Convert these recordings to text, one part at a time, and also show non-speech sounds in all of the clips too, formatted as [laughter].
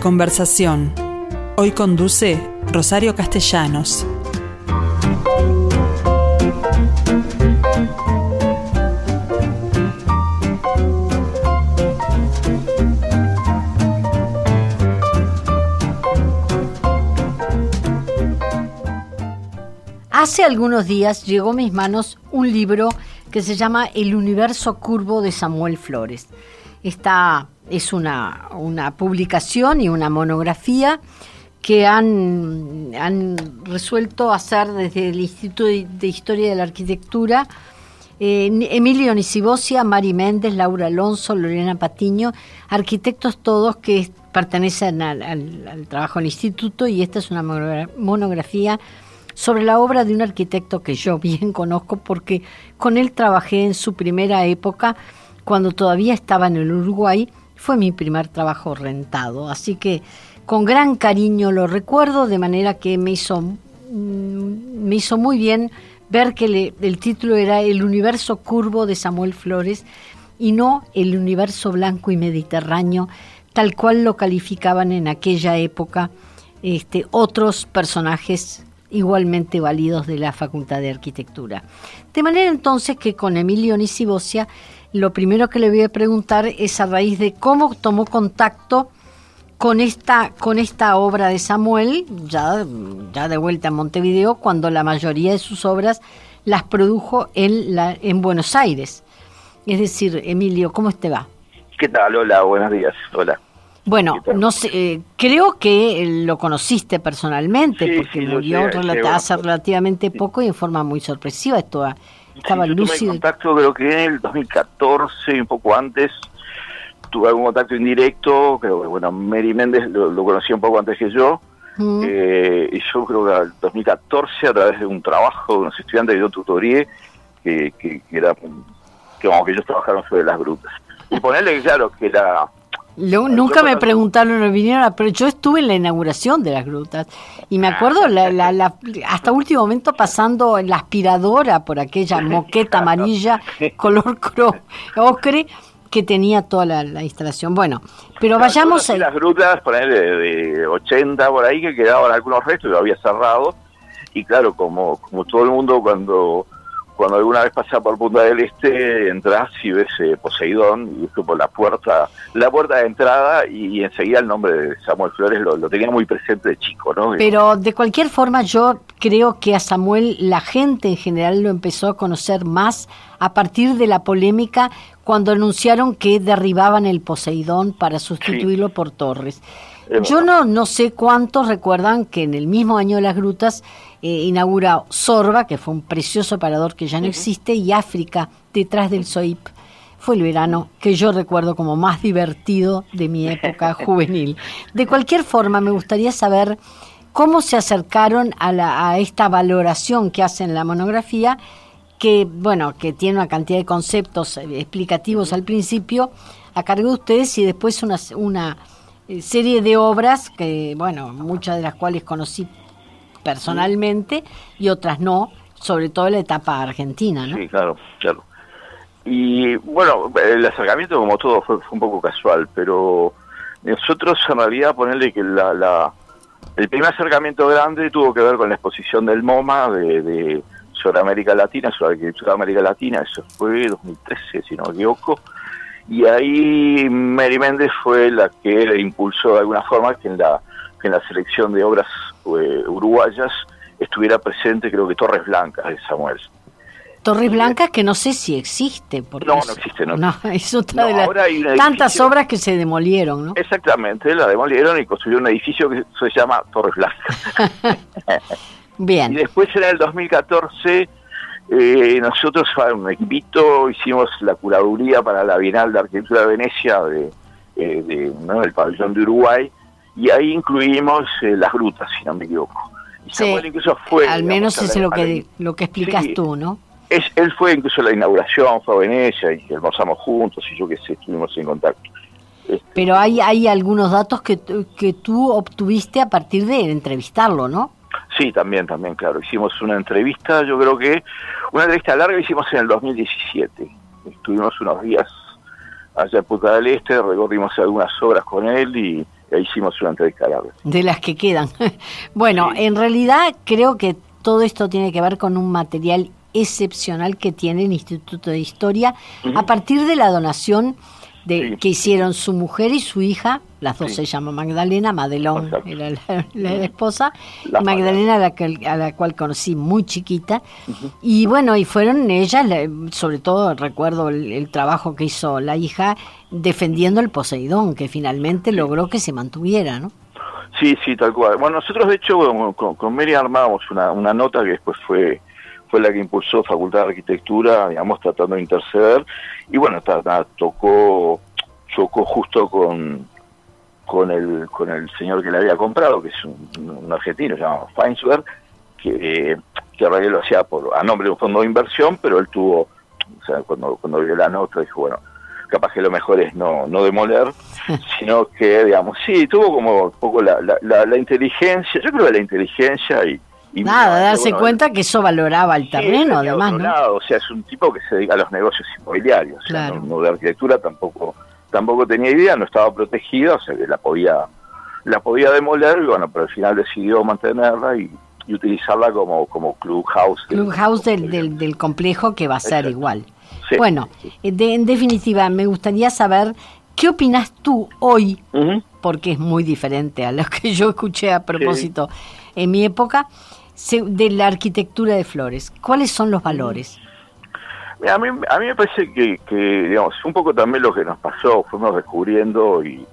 Conversación. Hoy conduce Rosario Castellanos. Hace algunos días llegó a mis manos un libro que se llama El universo curvo de Samuel Flores. Esta es una, publicación y una monografía que han, han, resuelto hacer desde el Instituto de Historia de la Arquitectura eh, Emilio Nisibosia, Mari Méndez, Laura Alonso, Lorena Patiño, arquitectos todos que pertenecen al trabajo del instituto y esta es una monografía sobre la obra de un arquitecto que yo [laughs] bien conozco porque con él trabajé en su primera época cuando todavía estaba en el Uruguay. Fue mi primer trabajo rentado, así que con gran cariño lo recuerdo, de manera que me hizo, mm, me hizo muy bien ver que el título era El universo curvo de Samuel Flores y no el universo blanco y mediterráneo, tal cual lo calificaban en aquella época este, otros personajes igualmente válidos de la Facultad de Arquitectura. De manera entonces que con Emilio Nisibosia lo primero que le voy a preguntar es a raíz de cómo tomó contacto con esta, con esta obra de Samuel, ya, ya de vuelta en Montevideo, cuando la mayoría de sus obras las produjo en, la, en Buenos Aires. Es decir, Emilio, ¿cómo te va? ¿Qué tal? Hola, buenos días. Hola. Bueno, no sé, eh, creo que lo conociste personalmente, porque murió hace relativamente poco y en forma muy sorpresiva. Esto estaba lúcido. contacto creo que en el 2014, un poco antes, tuve algún contacto indirecto, creo que, bueno, Mary Méndez lo, conocía un poco antes que yo, mm. eh, y yo creo que en el 2014, a través de un trabajo de unos estudiantes de yo tutorié, que, que, era, que, que ellos trabajaron sobre las grutas. Y ponerle, claro, que la nunca me preguntaron, no vinieron, pero yo estuve en la inauguración de las grutas y me acuerdo la, la, hasta último momento pasando la aspiradora por aquella [laughs] moqueta amarilla [laughs] color ocre que tenía toda la, instalación. Bueno, pero vayamos a... Las grutas, por ahí de, 80 por ahí, que quedaban algunos restos, lo había cerrado. Y claro, como, como todo el mundo cuando cuando alguna vez pasás por Punta del Este, entras y ves eh, Poseidón, y es por la puerta, la puerta de entrada, y, enseguida el nombre de Samuel Flores lo, tenía muy presente de chico, ¿no? Pero de cualquier forma, yo creo que a Samuel la gente en general lo empezó a conocer más a partir de la polémica cuando anunciaron que derribaban el Poseidón para sustituirlo por Torres. Yo no, no sé cuántos recuerdan que en el mismo año de las grutas eh, inaugura Sorba, que fue un precioso parador que ya no existe, y África, detrás del SOIP. Fue el verano que yo recuerdo como más divertido de mi época [laughs] juvenil. De cualquier forma, me gustaría saber cómo se acercaron a, la, a esta valoración que hacen la monografía, que, bueno, que tiene una cantidad de conceptos eh, explicativos al principio, a cargo de ustedes y después una, una serie de obras que, bueno, muchas de las cuales conocí personalmente y otras no, sobre todo la etapa argentina, ¿no? Sí, claro, claro. Y bueno, el acercamiento como todo fue, un poco casual, pero nosotros en realidad ponerle que la, la, el primer acercamiento grande tuvo que ver con la exposición del MoMA de, de sobre América Latina, sobre arquitectura de América Latina, eso fue 2013, si no me equivoco, y ahí Mary Méndez fue la que impulsó de alguna forma que en la, en la selección de obras eh, uruguayas estuviera presente creo que Torres Blancas de Samuel. Torres Blancas que no sé si existe. Porque no, no existe. No, no [laughs] es otra de las tantas obras que se demolieron, ¿no? Exactamente, la demolieron y construyeron un edificio que se llama Torres Blancas. [laughs] Bien. Y después en el 2014 eh, nosotros, un equipito, hicimos la curaduría para la Bienal de Arquitectura de Venecia de, eh, del pabellón de Uruguay y ahí incluimos eh, las grutas, si no me equivoco. fue, al menos es lo que, lo que explicas tú, ¿no? Es, él fue incluso la inauguración, fue a Venecia y almorzamos juntos y yo que sé, estuvimos en contacto. Este, Pero hay, hay algunos datos que, que tú obtuviste a partir de entrevistarlo, ¿no? Sí, también, también, claro. Hicimos una entrevista, yo creo que una entrevista larga hicimos en el 2017. Estuvimos unos días allá en Punta del Este, recorrimos algunas obras con él y, e hicimos una entrevista larga. De las que quedan. [laughs] bueno, en realidad creo que todo esto tiene que ver con un material excepcional que tiene el Instituto de Historia a partir de la donación de, que hicieron su mujer y su hija, las dos se llaman Magdalena, Madelón era la, esposa, Magdalena a la, que, a la cual conocí muy chiquita, y bueno, y fueron ellas, sobre todo recuerdo el, trabajo que hizo la hija defendiendo el Poseidón, que finalmente logró que se mantuviera, ¿no? Sí, sí, tal cual. Bueno, nosotros de hecho con, con Mary armábamos una, una nota que después fue fue la que impulsó Facultad de Arquitectura, digamos, tratando de interceder, y bueno, tocó, chocó justo con, con el, con el señor que le había comprado, que es un, argentino, llamado Feinsberg, que, que en realidad lo hacía por, a nombre de un fondo de inversión, pero él tuvo, o sea, cuando, cuando vio la nota, dijo, bueno, capaz que lo mejor es no, no demoler, [laughs] sino que, digamos, sí, tuvo como un poco la, la, la inteligencia, yo creo que la inteligencia y, Nada, darse cuenta que eso valoraba el terreno, además, ¿no? o sea, es un tipo que se dedica a los negocios inmobiliarios, no, de arquitectura tampoco tampoco tenía idea, no estaba protegida, o sea que la podía la podía demoler, y bueno, pero al final decidió mantenerla y, utilizarla como, como clubhouse. Clubhouse del, del, del, complejo que va a ser igual. bueno, en definitiva, me gustaría saber qué opinas tú hoy, porque es muy diferente a lo que yo escuché a propósito en mi época, de la arquitectura de Flores? ¿Cuáles son los valores? a, mí, a mí me parece que, digamos, un poco también lo que nos pasó, fuimos descubriendo y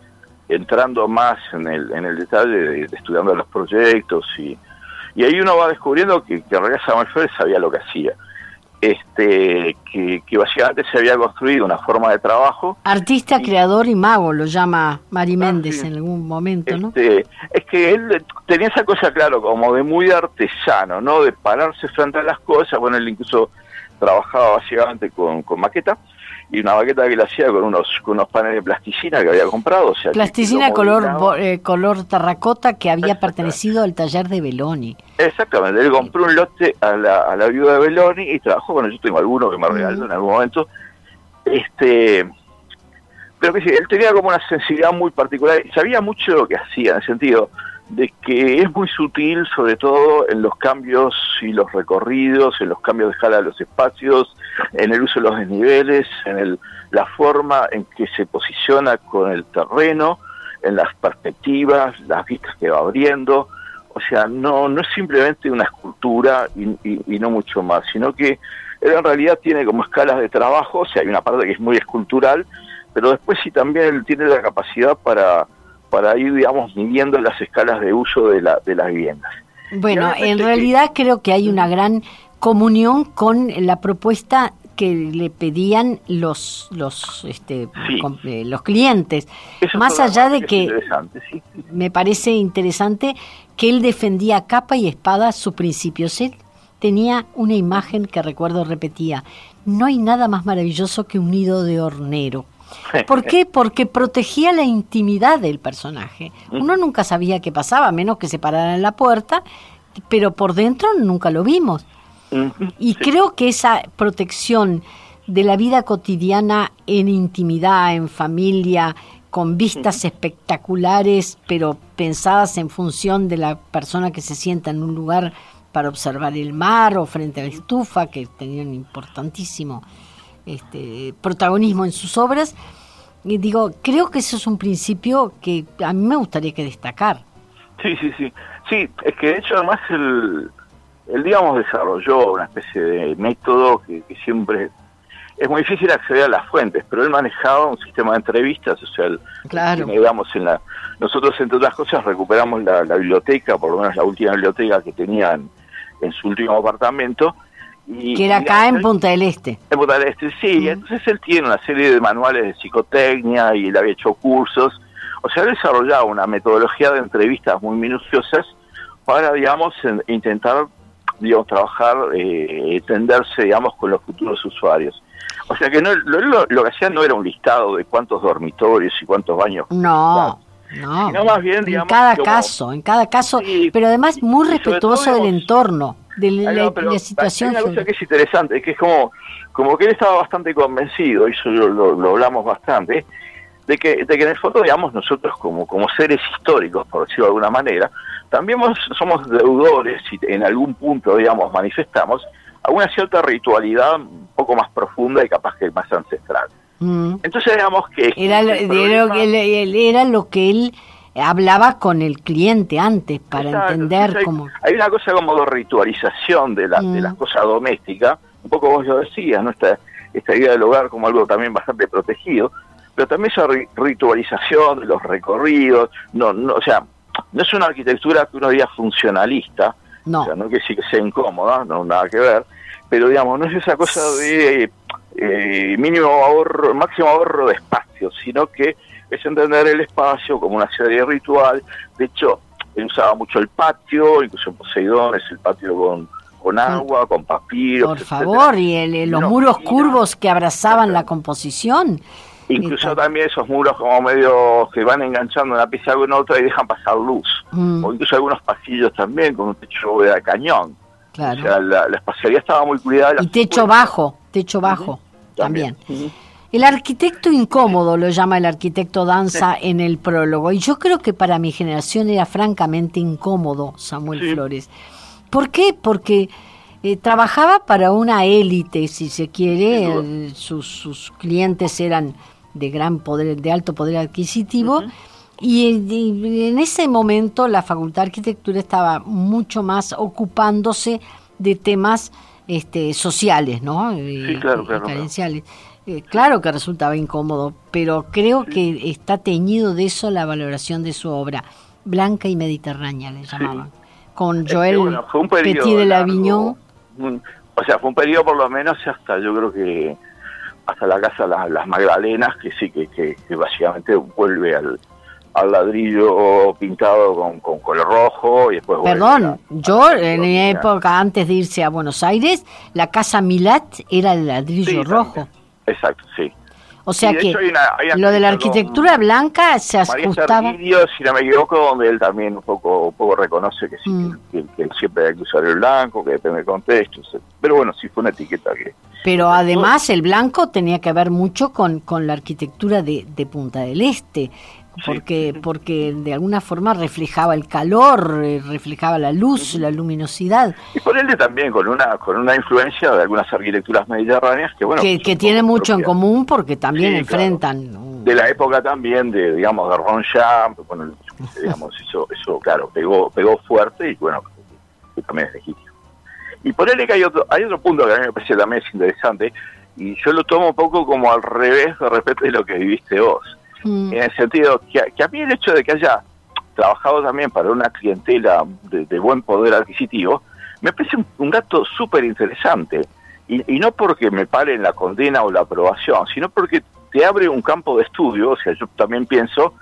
entrando más en el, en el detalle de, estudiando los proyectos y, y ahí uno va descubriendo que, que en realidad Samuel Flores sabía lo que hacía este, que, básicamente se había construido una forma de trabajo. Artista, creador y mago, lo llama Mari ah, Méndez en algún momento, ¿no? Este, es que él tenía esa cosa, claro, como de muy artesano, ¿no? De pararse frente a las cosas, bueno, él incluso trabajaba básicamente con, con maqueta, y una baqueta que le hacía con unos, con unos paneles de plasticina que había comprado. O sea, plasticina color, eh, color terracota que había pertenecido al taller de Beloni. Exactamente, él compró un lote a la, a la viuda de Beloni y trabajó, bueno, yo tengo alguno que me regaló en algún momento. Este, pero que sí, él tenía como una sensibilidad muy particular sabía mucho lo que hacía, en el sentido, de que es muy sutil, sobre todo en los cambios y los recorridos, en los cambios de escala de los espacios, en el uso de los desniveles, en el, la forma en que se posiciona con el terreno, en las perspectivas, las vistas que va abriendo. O sea, no, no es simplemente una escultura y, no mucho más, sino que en realidad tiene como escalas de trabajo, o sea, hay una parte que es muy escultural, pero después sí también él tiene la capacidad para para ir, digamos, midiendo las escalas de uso de, la, de las viviendas. Bueno, en realidad creo que hay una gran comunión con la propuesta que le pedían los los este, eh, los clientes más allá de que me parece interesante que él defendía capa y espada sus principios él tenía una imagen que recuerdo repetía no hay nada más maravilloso que un nido de hornero [laughs] ¿Por qué? Porque protegía la intimidad del personaje. Uno nunca sabía qué pasaba, menos que se parara en la puerta, pero por dentro nunca lo vimos. Y creo que esa protección de la vida cotidiana en intimidad, en familia, con vistas espectaculares, pero pensadas en función de la persona que se sienta en un lugar para observar el mar o frente a la estufa, que tenían importantísimo este, protagonismo en sus obras. Y digo, creo que eso es un principio que a mí me gustaría que destacar. Sí, sí, sí. Sí, es que de hecho además el, el digamos, desarrolló una especie de método que, siempre es muy difícil acceder a las fuentes, pero él manejaba un sistema de entrevistas, o sea, claro. digamos, en la, nosotros entre otras cosas recuperamos la, biblioteca, por lo menos la última biblioteca que tenían en su último apartamento, que era acá en Punta del Este. En Punta del Este, sí. Entonces él tiene una serie de manuales de psicotecnia y él había hecho cursos. O sea, él desarrollaba una metodología de entrevistas muy minuciosas para, digamos, intentar, digamos, trabajar, eh, tenderse, digamos, con los futuros usuarios. O sea que no, lo, que hacía no era un listado de cuántos dormitorios y cuántos baños. No. No, más bien, digamos, en cada caso, en cada caso, pero además muy respetuoso del entorno de la, situación. Hay una cosa que es interesante, que es como, como que él estaba bastante convencido, y eso lo, hablamos bastante, de que, de que en el fondo, digamos, nosotros como, como seres históricos, por decirlo de alguna manera, también somos deudores y en algún punto, digamos, manifestamos alguna cierta ritualidad un poco más profunda y capaz que más ancestral. Mm. Entonces, digamos que... Era, lo, que era lo que él hablaba con el cliente antes para entender hay, cómo... Hay una cosa como de ritualización de, la, de las mm. cosas domésticas, un poco vos lo decías, ¿no? Esta, esta idea del hogar como algo también bastante protegido, pero también esa ritualización de los recorridos, no, no, o sea, no es una arquitectura que uno diga funcionalista, no. o sea, no que sí que sea incómoda, no nada que ver, pero digamos, no es esa cosa de eh, mínimo ahorro, máximo ahorro de espacio, sino que es entender el espacio como una serie ritual. De hecho, él usaba mucho el patio, incluso en Poseidón es el patio con, con agua, con papiros. Por favor, y los muros curvos que abrazaban la composición. Incluso también esos muros como medio que van enganchando una pieza con otra y dejan pasar luz. Mm. O incluso algunos pasillos también con un techo de cañón. Claro. O sea, la, espacialidad estaba muy cuidada. Y techo bajo, techo bajo también. El arquitecto incómodo lo llama el arquitecto Danza en el prólogo. Y yo creo que para mi generación era francamente incómodo Samuel Flores. ¿Por qué? Porque eh, trabajaba para una élite, si se quiere. sus, sus clientes eran de gran poder, de alto poder adquisitivo. y, en ese momento la Facultad de Arquitectura estaba mucho más ocupándose de temas este, sociales, ¿no? Sí, claro, claro. Eh, claro que resultaba incómodo, pero creo que está teñido de eso la valoración de su obra. Blanca y Mediterránea le llamaban. Con Joel Petit de la Viñón. O sea, fue un periodo por lo menos hasta yo creo que hasta la casa Las, las Magdalenas, que sí, que, que, básicamente vuelve al, al ladrillo pintado con, con color rojo y después Perdón, yo en mi época antes de irse a Buenos Aires, la casa Milat era el ladrillo rojo. Exacto, sí. O sea que lo de la arquitectura blanca se ajustaba. si no me equivoco, donde él también un poco, un poco reconoce que, sí, mm. que, siempre hay que usar el blanco, que depende del contexto. Pero bueno, sí fue una etiqueta que. Pero además el blanco tenía que ver mucho con, con la arquitectura de, de Punta del Este porque porque de alguna forma reflejaba el calor, eh, reflejaba la luz, la luminosidad. Y por ende también con una con una influencia de algunas arquitecturas mediterráneas que bueno que, que tiene mucho en común porque también enfrentan de la época también de digamos de Ron bueno, digamos eso eso claro pegó pegó fuerte y bueno que también es legítimo. Y por ende que hay otro hay otro punto que a mí me parece también es interesante y yo lo tomo un poco como al revés de repente de lo que viviste vos Mm. En el sentido que, a mí el hecho de que haya trabajado también para una clientela de, buen poder adquisitivo, me parece un, dato súper interesante. Y, no porque me pare en la condena o la aprobación, sino porque te abre un campo de estudio. O sea, yo también pienso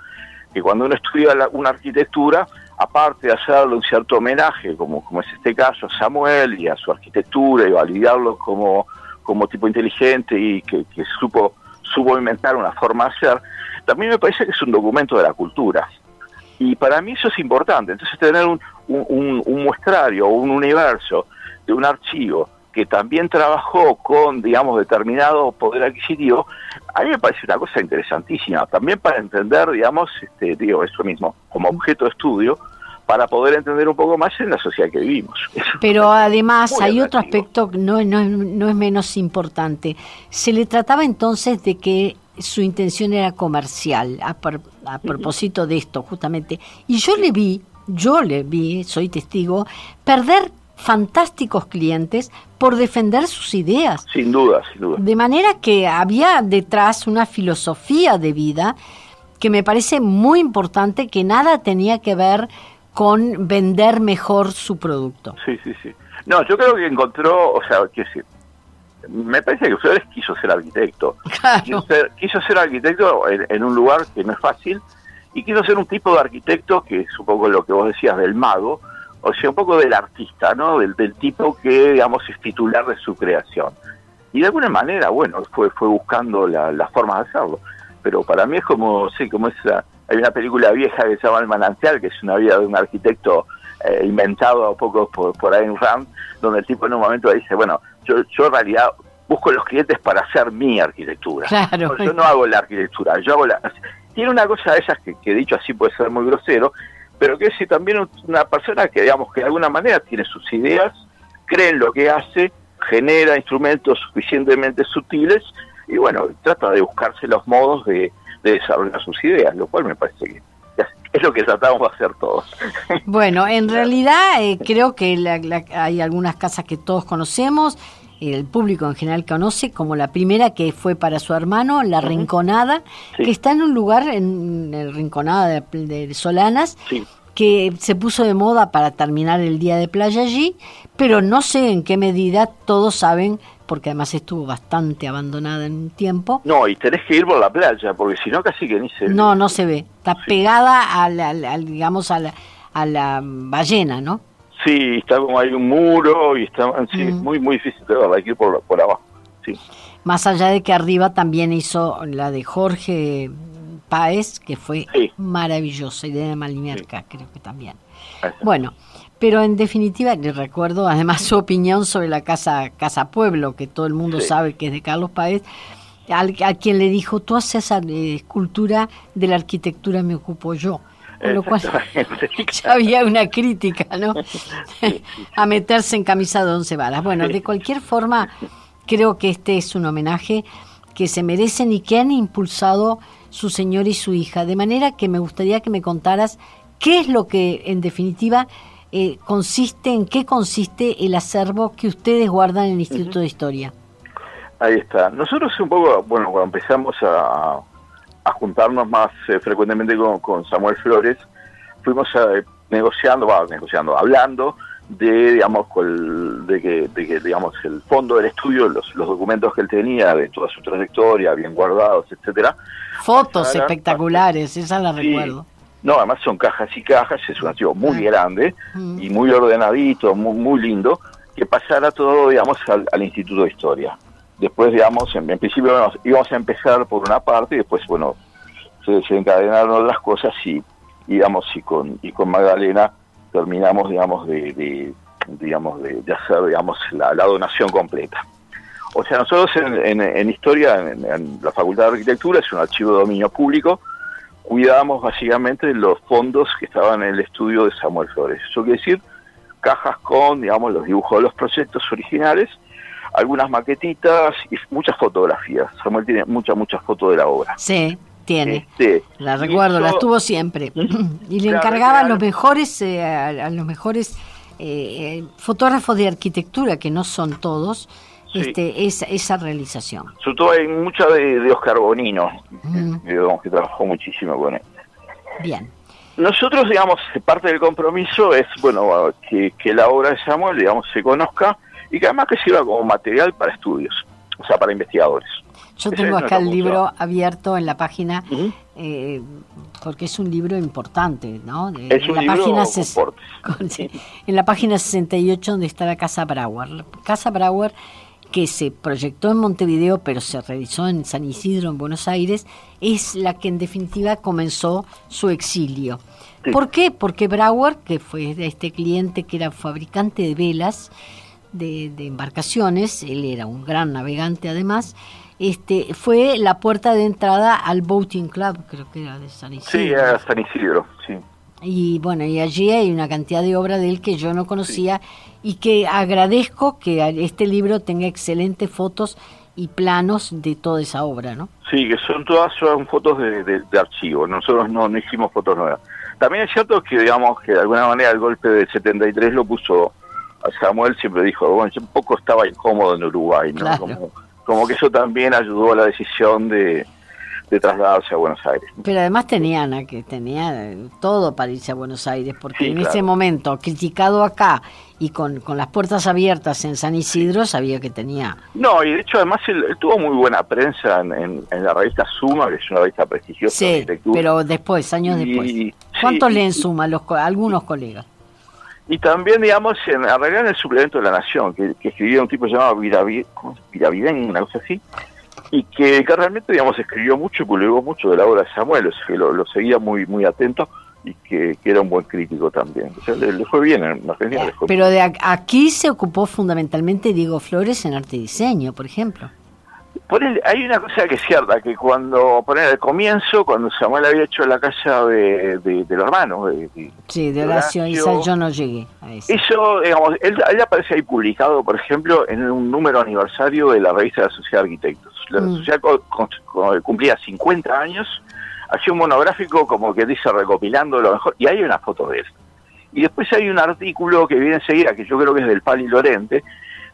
que cuando uno estudia una arquitectura, aparte de hacerle un cierto homenaje, como, como es este caso, a Samuel y a su arquitectura, y validarlo como, como tipo inteligente y que, que supo, supo inventar una forma de hacer, también me parece que es un documento de la cultura. Y para mí eso es importante. Entonces tener un, un, muestrario o un universo de un archivo que también trabajó con, digamos, determinado poder adquisitivo, a mí me parece una cosa interesantísima. También para entender, digamos, este, digo, eso mismo, como objeto de estudio, para poder entender un poco más en la sociedad que vivimos. Pero además hay otro aspecto no, no, no es menos importante. Se le trataba entonces de que su intención era comercial, a, propósito de esto, justamente. Y yo le vi, yo le vi, soy testigo, perder fantásticos clientes por defender sus ideas. Sin duda, sin duda. De manera que había detrás una filosofía de vida que me parece muy importante, que nada tenía que ver con vender mejor su producto. Sí, sí, sí. No, yo creo que encontró, o sea, qué decir, me parece que Flores quiso ser arquitecto. Quiso, ser, arquitecto en, un lugar que no es fácil y quiso ser un tipo de arquitecto que es un poco lo que vos decías del mago, o sea, un poco del artista, ¿no? Del, tipo que, digamos, es titular de su creación. Y de alguna manera, bueno, fue, fue buscando la, la forma de hacerlo. Pero para mí es como, sí, como esa, hay una película vieja que se llama El Manantial, que es una vida de un arquitecto eh, inventado a poco por, por Ayn Rand, donde el tipo en un momento dice, bueno, yo, yo en realidad busco los clientes para hacer mi arquitectura. Claro. Yo no hago la arquitectura, yo hago la... Tiene una cosa de esas que, que dicho así puede ser muy grosero, pero que es también una persona que, digamos, que de alguna manera tiene sus ideas, cree en lo que hace, genera instrumentos suficientemente sutiles y, bueno, trata de buscarse los modos de, desarrollar sus ideas, lo cual me parece que [laughs] es lo que tratamos de hacer todos. Bueno, en realidad eh, creo que hay algunas casas que todos conocemos el público en general conoce como la primera que fue para su hermano, La Rinconada, que está en un lugar, en el Rinconada de, Solanas, que se puso de moda para terminar el día de playa allí, pero no sé en qué medida todos saben, porque además estuvo bastante abandonada en un tiempo. No, y tenés que ir por la playa, porque si no casi que ni se ve. No, no se ve. Está pegada a digamos, a la, a la ballena, ¿no? Sí, está como hay un muro y está sí, mm. muy muy difícil de verla, hay que ir por, por abajo. Sí. Más allá de que arriba también hizo la de Jorge Páez, que fue maravillosa, y de Malimiarca, creo que también. Bueno, pero en definitiva, le recuerdo además su opinión sobre la casa, casa Pueblo, que todo el mundo sabe que es de Carlos Páez, a quien le dijo, tú haces esa eh, escultura de la arquitectura, me ocupo yo. Con lo cual [laughs] ya había una crítica, ¿no? [laughs] a meterse en camisa de once varas. Bueno, de cualquier forma, creo que este es un homenaje que se merecen y que han impulsado su señor y su hija. De manera que me gustaría que me contaras qué es lo que, en definitiva, eh, consiste, en qué consiste el acervo que ustedes guardan en el Instituto de Historia. Ahí está. Nosotros un poco, bueno, cuando empezamos a, a juntarnos más eh, frecuentemente con, Samuel Flores, fuimos eh, negociando, va, negociando, hablando de, digamos, de que, de que, digamos, el fondo del estudio, los, los documentos que él tenía de toda su trayectoria, bien guardados, etcétera. Fotos espectaculares, esa la recuerdo. No, además son cajas y cajas, es un archivo muy grande y muy ordenadito, muy, muy lindo, que pasara todo, digamos, al, al Instituto de Historia. Después, digamos, en, principio íbamos a empezar por una parte y después, bueno, se desencadenaron otras cosas y, digamos, y con, y con Magdalena terminamos, digamos, de, digamos, de, hacer, digamos, la, donación completa. O sea, nosotros en, historia, en, la Facultad de Arquitectura, es un archivo de dominio público, cuidamos básicamente los fondos que estaban en el estudio de Samuel Flores. Eso quiere decir cajas con, digamos, los dibujos de los proyectos originales algunas maquetitas y muchas fotografías. Samuel tiene muchas, muchas fotos de la obra. Sí, tiene. Este, la recuerdo, las tuvo siempre. [laughs] y le encargaba a los mejores, eh, a, los mejores eh, eh, fotógrafos de arquitectura, que no son todos, este, esa, esa realización. Sobre todo hay mucha de, Oscar Bonino, que trabajó muchísimo con él. Bien. Nosotros, digamos, parte del compromiso es, bueno, que, que la obra de Samuel, digamos, se conozca y que además que sirva como material para estudios, o sea, para investigadores. Yo tengo acá el libro abierto en la página, eh, porque es un libro importante, ¿no? es un la libro página [laughs] En la página 68 donde está la Casa Brauer. Casa Brauer que se proyectó en Montevideo, pero se realizó en San Isidro, en Buenos Aires, es la que en definitiva comenzó su exilio. ¿Por qué? Porque Brauer, que fue este cliente que era fabricante de velas, de, embarcaciones, él era un gran navegante además, este, fue la puerta de entrada al Boating Club, creo que era de San Isidro. Sí, era San Isidro. Y bueno, y allí hay una cantidad de obra de él que yo no conocía y que agradezco que este libro tenga excelentes fotos y planos de toda esa obra, ¿no? Sí, que son todas son fotos de, de, archivo, nosotros no, no hicimos fotos nuevas. También es cierto que, digamos, que de alguna manera el golpe del 73 lo puso Samuel siempre dijo, bueno, yo un poco estaba incómodo en Uruguay, ¿no? Como, que eso también ayudó a la decisión de, trasladarse a Buenos Aires. Pero además tenía, que tenía todo para irse a Buenos Aires, porque en ese momento, criticado acá y con, con las puertas abiertas en San Isidro, sabía que tenía... No, y de hecho además él, tuvo muy buena prensa en, la revista Suma, que es una revista prestigiosa sí, de pero después, años después. ¿Cuántos leen Suma los, algunos colegas? Y también, digamos, en, en el suplemento de la Nación, que, que escribía un tipo llamado Viraviden, una cosa así, y que, realmente, digamos, escribió mucho y publicó mucho de la obra de Samuel, o sea, que lo, seguía muy muy atento, y que, era un buen crítico también. O sea, le, fue bien en Argentina. Pero de aquí se ocupó fundamentalmente Diego Flores en arte y diseño, por ejemplo. Por hay una cosa que es cierta, que cuando, poner el comienzo, cuando Samuel había hecho la casa de, de, los hermanos, de, sí, de Horacio, yo no llegué a eso. Eso, digamos, él, aparece ahí publicado, por ejemplo, en un número aniversario de la revista de la Sociedad de Arquitectos. La mm. sociedad cumplía 50 años, hacía un monográfico como que dice recopilando lo mejor, y hay una foto de él. Y después hay un artículo que viene enseguida, que yo creo que es del Pali Lorente,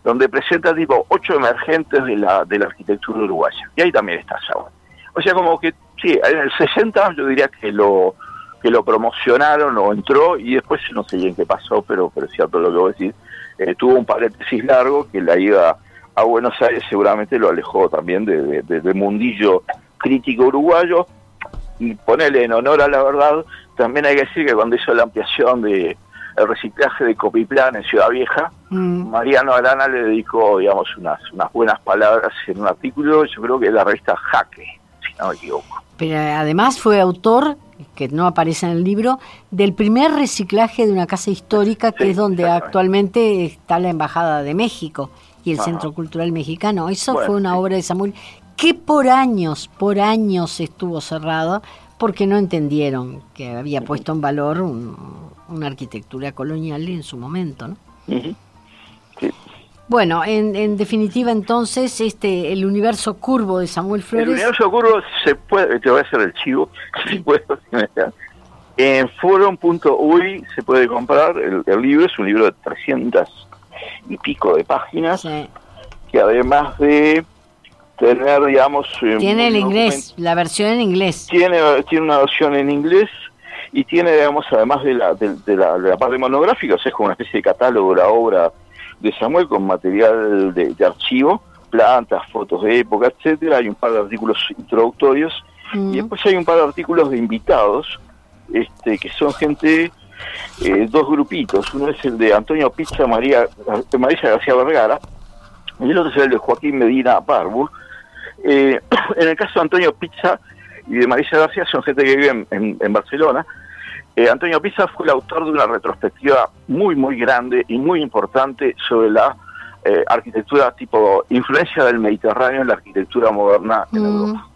donde presenta tipo ocho emergentes de la, de la arquitectura uruguaya. Y ahí también está Saúl. O sea, como que, sí, en el 60 yo diría que lo que lo promocionaron o entró y después no sé bien qué pasó, pero, pero es cierto lo que voy a decir. Eh, tuvo un paréntesis largo que la ida a Buenos Aires seguramente lo alejó también del de, mundillo crítico uruguayo. Y ponerle en honor a la verdad, también hay que decir que cuando hizo la ampliación de, el reciclaje de Copiplan en Ciudad Vieja. Mm. Mariano Arana le dedicó, digamos, unas, unas buenas palabras en un artículo, yo creo que es la revista Jaque, si no me equivoco. Pero además fue autor, que no aparece en el libro, del primer reciclaje de una casa histórica, que es donde actualmente está la Embajada de México y el Centro Cultural Mexicano. Eso fue una obra de Samuel que por años, por años estuvo cerrada porque no entendieron que había puesto en valor un, una arquitectura colonial en su momento, ¿no? Bueno, en, definitiva entonces este el universo curvo de Samuel Flores. El universo curvo se puede, te voy a hacer el chivo, [laughs] si puedo, en forum.uy se puede comprar el, libro, es un libro de 300 y pico de páginas, que además de tener, digamos... Tiene el inglés, la versión en inglés. Tiene, tiene una versión en inglés y tiene, digamos, además de la, de, la, parte monográfica, o sea, es como una especie de catálogo de la obra de Samuel con material de, archivo, plantas, fotos de época, etcétera. Hay un par de artículos introductorios y después hay un par de artículos de invitados, este, que son gente, eh, dos grupitos. Uno es el de Antonio Pizza María, María García Vergara y el otro es el de Joaquín Medina Barbour. Eh, [clears throat] en el caso de Antonio Pizza y de Marisa García son gente que vive en, Barcelona. Eh, Antonio Pisa fue el autor de una retrospectiva muy, muy grande y muy importante sobre la eh, arquitectura tipo influencia del Mediterráneo en la arquitectura moderna en mm. Europa.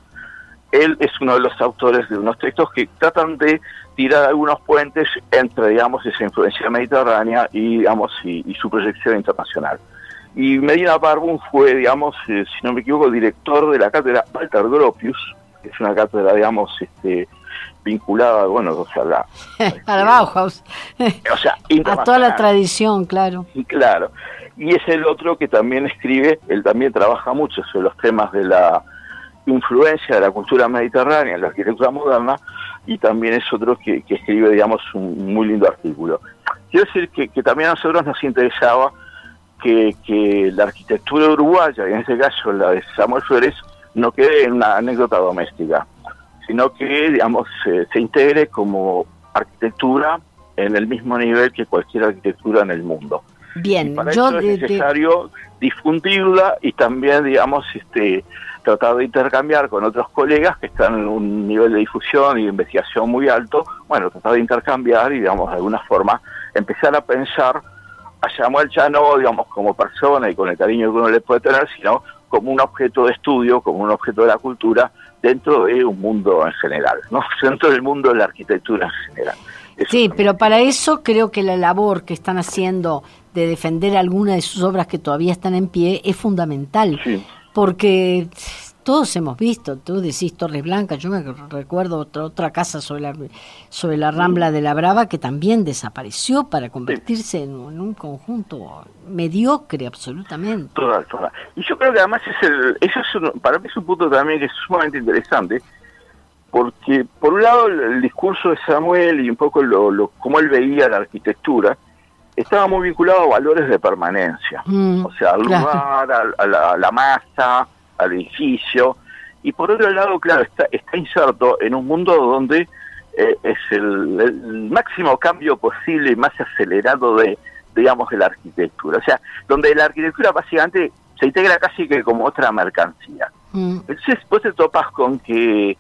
Él es uno de los autores de unos textos que tratan de tirar algunos puentes entre, digamos, esa influencia mediterránea y, digamos, y, su proyección internacional. Y Medina Barbun fue, digamos, eh, si no me equivoco, director de la cátedra Walter Gropius, es una cátedra, digamos, este, vinculada, bueno, o sea, la, [laughs] a la Bauhaus, o sea, [laughs] a toda la tradición, claro. Claro, y es el otro que también escribe, él también trabaja mucho sobre los temas de la influencia de la cultura mediterránea en la arquitectura moderna, y también es otro que, escribe, digamos, un muy lindo artículo. Quiero decir que, que también a nosotros nos interesaba que, que la arquitectura uruguaya, y en este caso la de Samuel Flores, no quede en una anécdota doméstica, sino que, digamos, se, integre como arquitectura en el mismo nivel que cualquier arquitectura en el mundo. Bien, para yo es necesario difundirla y también, digamos, este, tratar de intercambiar con otros colegas que están en un nivel de difusión y de investigación muy alto, bueno, tratar de intercambiar y, digamos, de alguna forma empezar a pensar a Samuel ya no, digamos, como persona y con el cariño que uno le puede tener, sino como un objeto de estudio, como un objeto de la cultura, dentro de un mundo en general, ¿no? [laughs] dentro del mundo de la arquitectura en general. sí, pero para eso creo que la labor que están haciendo de defender algunas de sus obras que todavía están en pie es fundamental, porque todos hemos visto, tú decís Torres Blancas, yo me recuerdo otra, otra casa sobre la, sobre la Rambla de la Brava que también desapareció para convertirse en, un conjunto mediocre absolutamente. Total, total. Y yo creo que además es el, eso es para mí es un punto también que es sumamente interesante, porque por un lado el, discurso de Samuel y un poco lo, lo, cómo él veía la arquitectura, estaba muy vinculado a valores de permanencia, mm, o sea, al lugar, a, la, a la masa, al edificio, y por otro lado, claro, está, está inserto en un mundo donde eh, es el, máximo cambio posible y más acelerado de, digamos, de la arquitectura. O sea, donde la arquitectura básicamente se integra casi que como otra mercancía. Mm. Entonces, vos te topas con que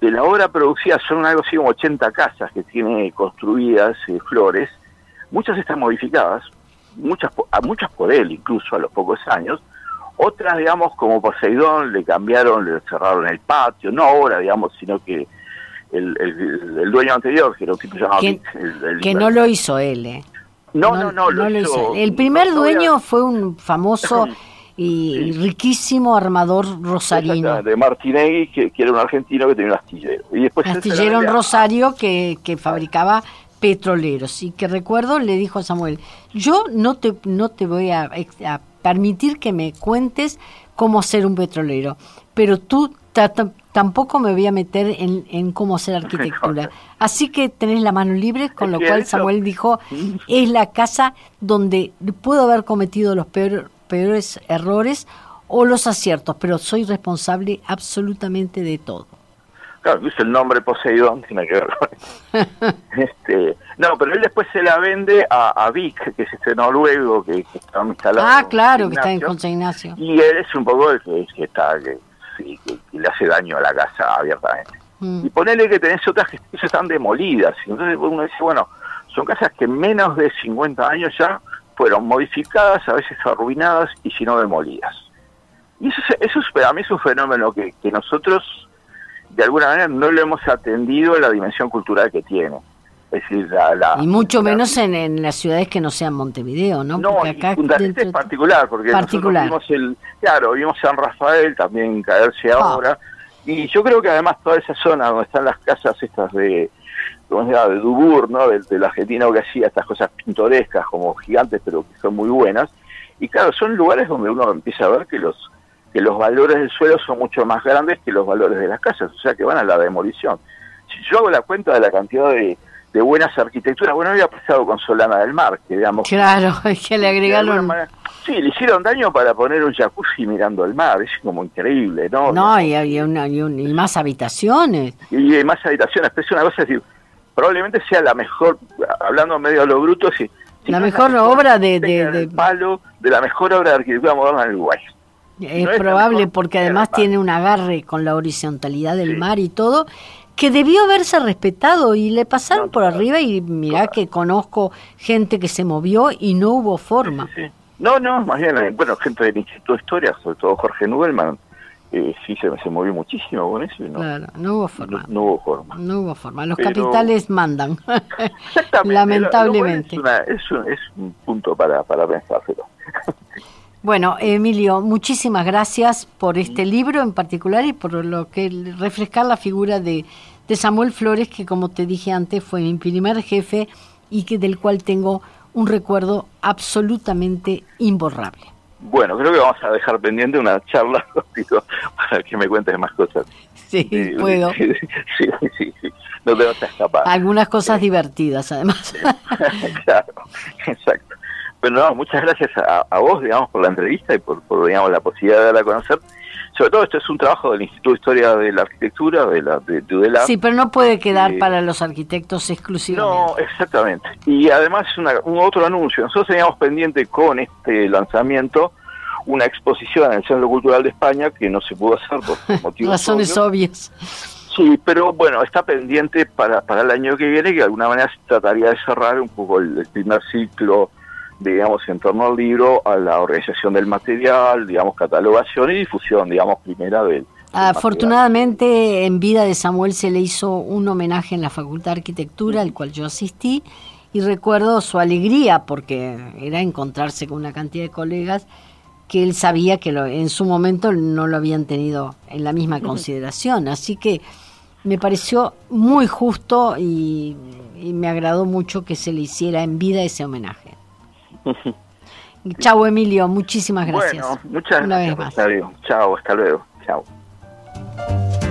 de la obra producida son algo así como 80 casas que tiene construidas eh, Flores, muchas están modificadas, muchas, a muchas por él incluso a los pocos años, otras, digamos, como Poseidón, le cambiaron, le cerraron el patio, no ahora, digamos, sino que el, el, dueño anterior, que era un tipo llamado que, que no lo hizo él, ¿eh? No, no, no, lo, hizo. El primer dueño fue un famoso y riquísimo armador rosarino. De Martinegui, que, era un argentino que tenía un astillero. Y después astillero en Rosario que, que fabricaba petroleros y que recuerdo le dijo a Samuel, yo no te, no te voy a, a permitir que me cuentes cómo ser un petrolero, pero tú tampoco me voy a meter en, cómo hacer [laughs] arquitectura. Así que tenés la mano libre, con lo cual Samuel dijo, [laughs] es la casa donde puedo haber cometido los peores errores o los aciertos, pero soy responsable absolutamente de todo. Claro, incluso el nombre Poseidón [laughs] tiene que ver con [laughs] este, No, pero él después se la vende a, a Vic, que es este noruego que, está instalado. Ah, claro, que está en José Ignacio. Y él es un poco el que, está, que, le hace daño a la casa abiertamente. Mm. Y ponele que tenés otras que están demolidas. Entonces uno dice, bueno, son casas que menos de 50 años ya fueron modificadas, a veces arruinadas y si no demolidas. Y eso, eso para mí es un fenómeno que, que nosotros de alguna manera no lo hemos atendido en la dimensión cultural que tiene. Es decir, la, y mucho menos en, las ciudades que no sean Montevideo, ¿no? No, porque acá es particular, porque particular. vimos el, claro, vimos San Rafael también caerse ah. ahora, y yo creo que además toda esa zona donde están las casas estas de, ¿cómo se llama? de Dubur, ¿no? Del, del argentino que hacía estas cosas pintorescas como gigantes, pero que son muy buenas, y claro, son lugares donde uno empieza a ver que los que los valores del suelo son mucho más grandes que los valores de las casas, o sea que van a la demolición. Si yo hago la cuenta de la cantidad de, buenas arquitecturas, bueno, había pasado con Solana del Mar, que digamos... Claro, [laughs] es que le agregaron... sí, le hicieron daño para poner un jacuzzi mirando el mar, es como increíble, ¿no? No, y, hay una, y, más habitaciones. Y, hay más habitaciones, pero es una cosa, decir, probablemente sea la mejor, hablando medio a lo bruto, si, la mejor obra de, de, palo de la mejor obra de arquitectura moderna en Uruguay. Es probable porque además tiene un agarre con la horizontalidad del mar y todo, que debió haberse respetado y le pasaron por arriba y mirá que conozco gente que se movió y no hubo forma. no, no, más bien, eh, bueno, gente del Instituto de Historia, sobre todo Jorge Nubelman, eh, sí se, se, movió muchísimo con eso. no, claro, no hubo forma. No, hubo forma. No hubo forma. Los capitales mandan, [laughs] [laughs] lamentablemente. es, un, es, un, punto para, para pensárselo. Bueno, Emilio, muchísimas gracias por este libro en particular y por lo que refrescar la figura de, Samuel Flores, que como te dije antes fue mi primer jefe y que del cual tengo un recuerdo absolutamente imborrable. Bueno, creo que vamos a dejar pendiente una charla [laughs] contigo para que me cuentes más cosas. Sí, puedo. [laughs] Sí, sí, sí, no te vas a escapar. Algunas cosas divertidas, además. [laughs] claro, exacto. Bueno, no, muchas gracias a, vos, digamos, por la entrevista y por, digamos, la posibilidad de darla a conocer. Sobre todo esto es un trabajo del Instituto de Historia de la Arquitectura, de la de, Sí, pero no puede quedar eh, para los arquitectos exclusivamente. No, exactamente. Y además un otro anuncio. Nosotros teníamos pendiente con este lanzamiento una exposición en el Centro Cultural de España que no se pudo hacer por [laughs] motivos Razones obvias. Sí, pero bueno, está pendiente para, para el año que viene, que de alguna manera se trataría de cerrar un poco el primer ciclo digamos, en torno al libro, a la organización del material, digamos, catalogación y difusión, digamos, primera del... Afortunadamente, en vida de Samuel se le hizo un homenaje en la Facultad de Arquitectura, al cual yo asistí, y recuerdo su alegría, porque era encontrarse con una cantidad de colegas que él sabía que lo, en su momento no lo habían tenido en la misma consideración. Así que me pareció muy justo y me agradó mucho que se le hiciera en vida ese homenaje. [laughs] Chao, Emilio, muchísimas gracias. Bueno, muchas gracias, Chao, hasta luego. Chao.